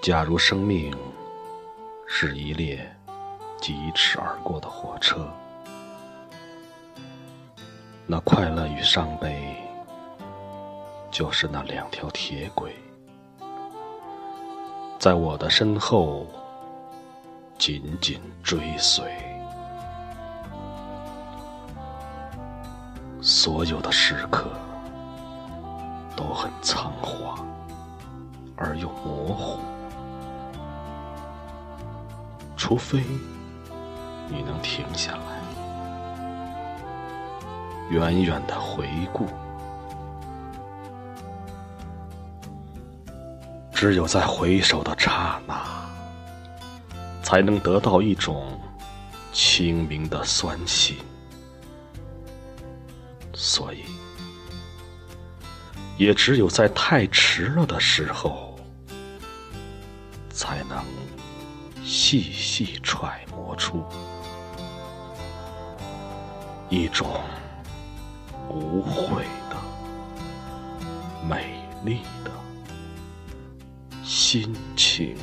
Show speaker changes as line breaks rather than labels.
假如生命是一列疾驰而过的火车，那快乐与伤悲就是那两条铁轨，在我的身后紧紧追随。所有的时刻都很仓皇而又模糊。除非你能停下来，远远的回顾，只有在回首的刹那，才能得到一种清明的酸气。所以，也只有在太迟了的时候，才能。细细揣摩出一种无悔的、美丽的心情。